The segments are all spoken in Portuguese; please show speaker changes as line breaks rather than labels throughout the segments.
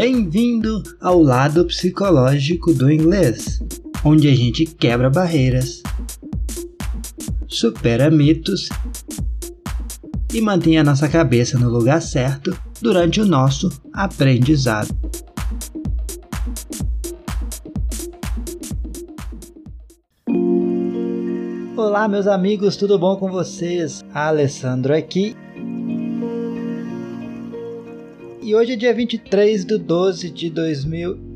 Bem-vindo ao lado psicológico do inglês, onde a gente quebra barreiras, supera mitos e mantém a nossa cabeça no lugar certo durante o nosso aprendizado. Olá, meus amigos, tudo bom com vocês? Alessandro aqui e hoje é dia 23 de 12 de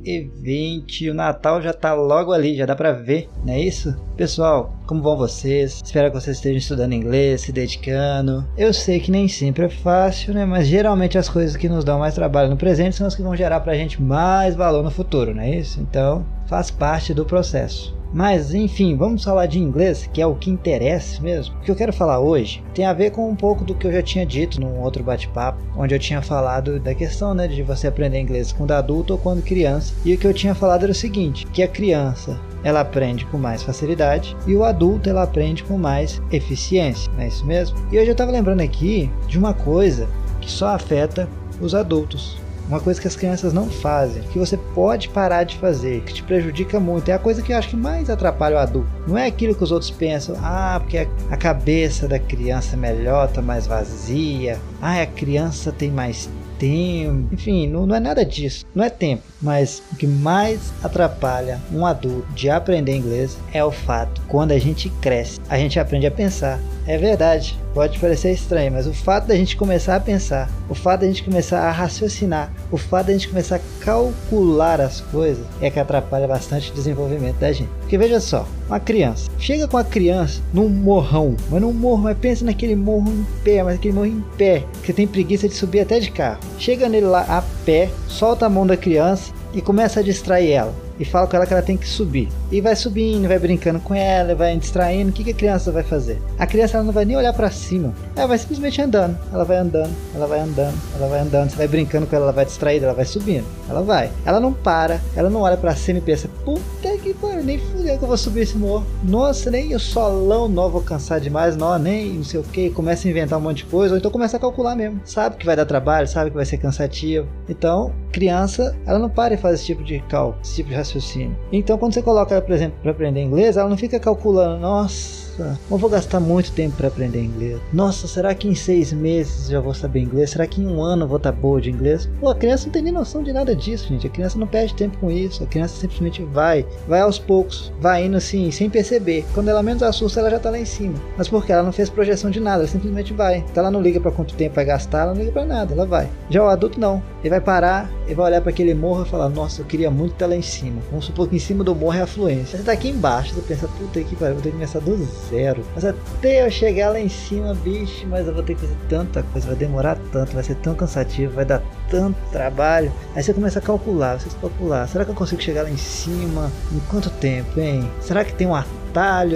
2020. O Natal já tá logo ali, já dá pra ver, não é isso? Pessoal, como vão vocês? Espero que vocês estejam estudando inglês, se dedicando. Eu sei que nem sempre é fácil, né? Mas geralmente as coisas que nos dão mais trabalho no presente são as que vão gerar pra gente mais valor no futuro, não é isso? Então, faz parte do processo. Mas enfim, vamos falar de inglês, que é o que interessa mesmo. O que eu quero falar hoje tem a ver com um pouco do que eu já tinha dito num outro bate-papo, onde eu tinha falado da questão né, de você aprender inglês quando adulto ou quando criança. E o que eu tinha falado era o seguinte: que a criança ela aprende com mais facilidade e o adulto ela aprende com mais eficiência, não é isso mesmo? E hoje eu estava lembrando aqui de uma coisa que só afeta os adultos, uma coisa que as crianças não fazem, que você pode parar de fazer, que te prejudica muito, é a coisa que eu acho que mais atrapalha o adulto. Não é aquilo que os outros pensam, ah, porque a cabeça da criança é melhor, tá mais vazia, ah, a criança tem mais tempo, enfim, não, não é nada disso, não é tempo. Mas o que mais atrapalha um adulto de aprender inglês é o fato, quando a gente cresce, a gente aprende a pensar. É verdade, pode parecer estranho, mas o fato da gente começar a pensar, o fato da gente começar a raciocinar, o fato da gente começar a calcular as coisas é que atrapalha bastante o desenvolvimento da gente. Porque veja só, uma criança, chega com a criança num morrão, mas num morro, mas pensa naquele morro em pé, mas aquele morro em pé, que tem preguiça de subir até de carro. Chega nele lá a pé, solta a mão da criança e começa a distrair ela e fala com ela que ela tem que subir. E vai subindo, vai brincando com ela, vai distraindo. O que, que a criança vai fazer? A criança ela não vai nem olhar para cima, ela vai simplesmente andando. Ela vai andando, ela vai andando, ela vai andando. Você vai brincando com ela, ela vai distraída, ela vai subindo. Ela vai. Ela não para, ela não olha para cima e pensa: puta que pariu, nem fudeu que eu vou subir esse morro. Nossa, nem o solão não vou cansar demais, não, nem não sei o que. Começa a inventar um monte de coisa, ou então começa a calcular mesmo. Sabe que vai dar trabalho, sabe que vai ser cansativo. Então, criança, ela não para e faz esse tipo de cálculo, esse tipo de raciocínio. Então, quando você coloca ela, por exemplo, para aprender inglês, ela não fica calculando, nossa nossa, eu vou gastar muito tempo para aprender inglês. Nossa, será que em seis meses já vou saber inglês? Será que em um ano vou estar tá boa de inglês? Pô, a criança não tem nem noção de nada disso, gente. A criança não perde tempo com isso. A criança simplesmente vai, vai aos poucos, vai indo assim, sem perceber. Quando ela menos assusta, ela já tá lá em cima. Mas porque ela não fez projeção de nada, ela simplesmente vai. Então ela não liga para quanto tempo vai gastar, ela não liga para nada, ela vai. Já o adulto não. Ele vai parar, ele vai olhar para aquele morro e falar: Nossa, eu queria muito estar lá em cima. Vamos supor que em cima do morro é a fluência. Você tá aqui embaixo, você pensa: Puta que pariu, vou ter que começar do zero. Mas até eu chegar lá em cima, bicho, mas eu vou ter que fazer tanta coisa, vai demorar tanto, vai ser tão cansativo, vai dar tanto trabalho. Aí você começa a calcular, você calcular, será que eu consigo chegar lá em cima? Em quanto tempo, hein? Será que tem um atalho?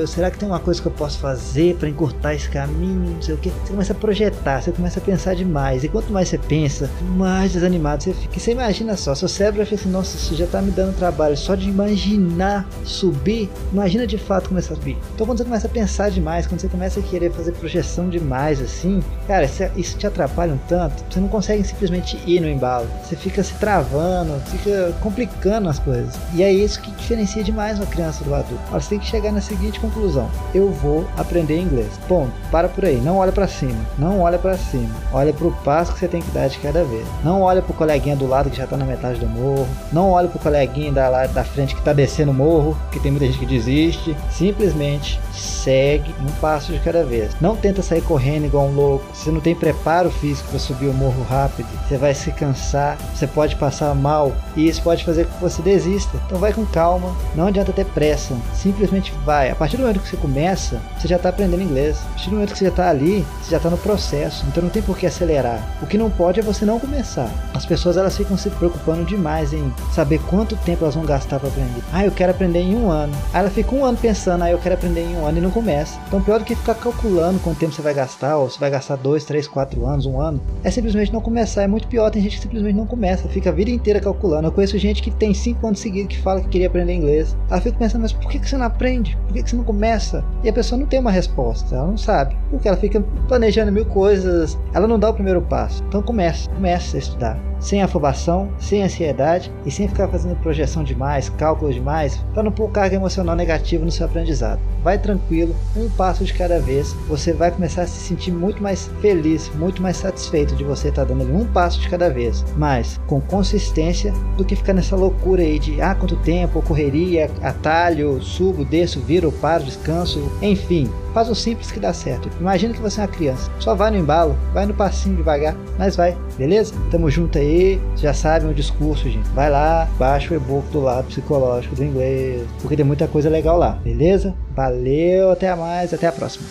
Será que tem uma coisa que eu posso fazer para encurtar esse caminho? Não sei o que. Você começa a projetar, você começa a pensar demais. E quanto mais você pensa, mais desanimado você fica. E você imagina só, seu cérebro vai assim, nossa, isso já tá me dando trabalho só de imaginar subir. Imagina de fato começar a subir. Então quando você começa a pensar demais, quando você começa a querer fazer projeção demais assim, cara, isso te atrapalha um tanto. Você não consegue simplesmente ir no embalo. Você fica se travando, fica complicando as coisas. E é isso que diferencia demais uma criança do adulto. Você tem que chegar nessa seguinte conclusão: eu vou aprender inglês. Ponto. Para por aí. Não olha para cima. Não olha para cima. Olha para o passo que você tem que dar de cada vez. Não olha para o coleguinha do lado que já está na metade do morro. Não olha para o coleguinha da, lá, da frente que está descendo o morro, que tem muita gente que desiste. Simplesmente segue um passo de cada vez. Não tenta sair correndo igual um louco. Você não tem preparo físico para subir o morro rápido. Você vai se cansar. Você pode passar mal e isso pode fazer com que você desista. Então vai com calma. Não adianta ter pressa. Simplesmente vai vai. A partir do momento que você começa, você já está aprendendo inglês. A partir do momento que você já está ali, você já está no processo. Então não tem por que acelerar. O que não pode é você não começar. As pessoas elas ficam se preocupando demais em saber quanto tempo elas vão gastar para aprender. Ah, eu quero aprender em um ano. Aí ela fica um ano pensando, ah, eu quero aprender em um ano e não começa. Então pior do que ficar calculando quanto tempo você vai gastar, ou se vai gastar dois, três, quatro anos, um ano, é simplesmente não começar. É muito pior. Tem gente que simplesmente não começa, fica a vida inteira calculando. Eu conheço gente que tem cinco anos seguidos que fala que queria aprender inglês. Ela fica pensando, mas por que você não aprende? Por que, que você não começa? E a pessoa não tem uma resposta, ela não sabe. Porque ela fica planejando mil coisas, ela não dá o primeiro passo. Então comece, comece a estudar sem afobação, sem ansiedade e sem ficar fazendo projeção demais, cálculo demais, para não pôr carga emocional negativa no seu aprendizado. Vai tranquilo, um passo de cada vez, você vai começar a se sentir muito mais feliz, muito mais satisfeito de você estar tá dando um passo de cada vez, mas com consistência do que ficar nessa loucura aí de ah, quanto tempo, correria, atalho, subo, desço, viro, paro, descanso, enfim, faz o simples que dá certo. Imagina que você é uma criança, só vai no embalo, vai no passinho devagar, mas vai, beleza? Tamo junto aí já sabem o discurso, gente. Vai lá, baixa o e-book do lado psicológico do inglês, porque tem muita coisa legal lá, beleza? Valeu, até mais, até a próxima.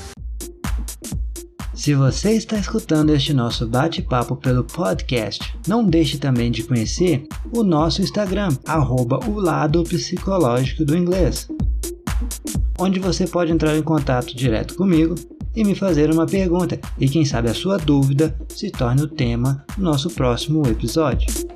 Se você está escutando este nosso bate-papo pelo podcast, não deixe também de conhecer o nosso Instagram, arroba o lado psicológico do inglês, onde você pode entrar em contato direto comigo e me fazer uma pergunta, e quem sabe a sua dúvida se torne o tema do nosso próximo episódio.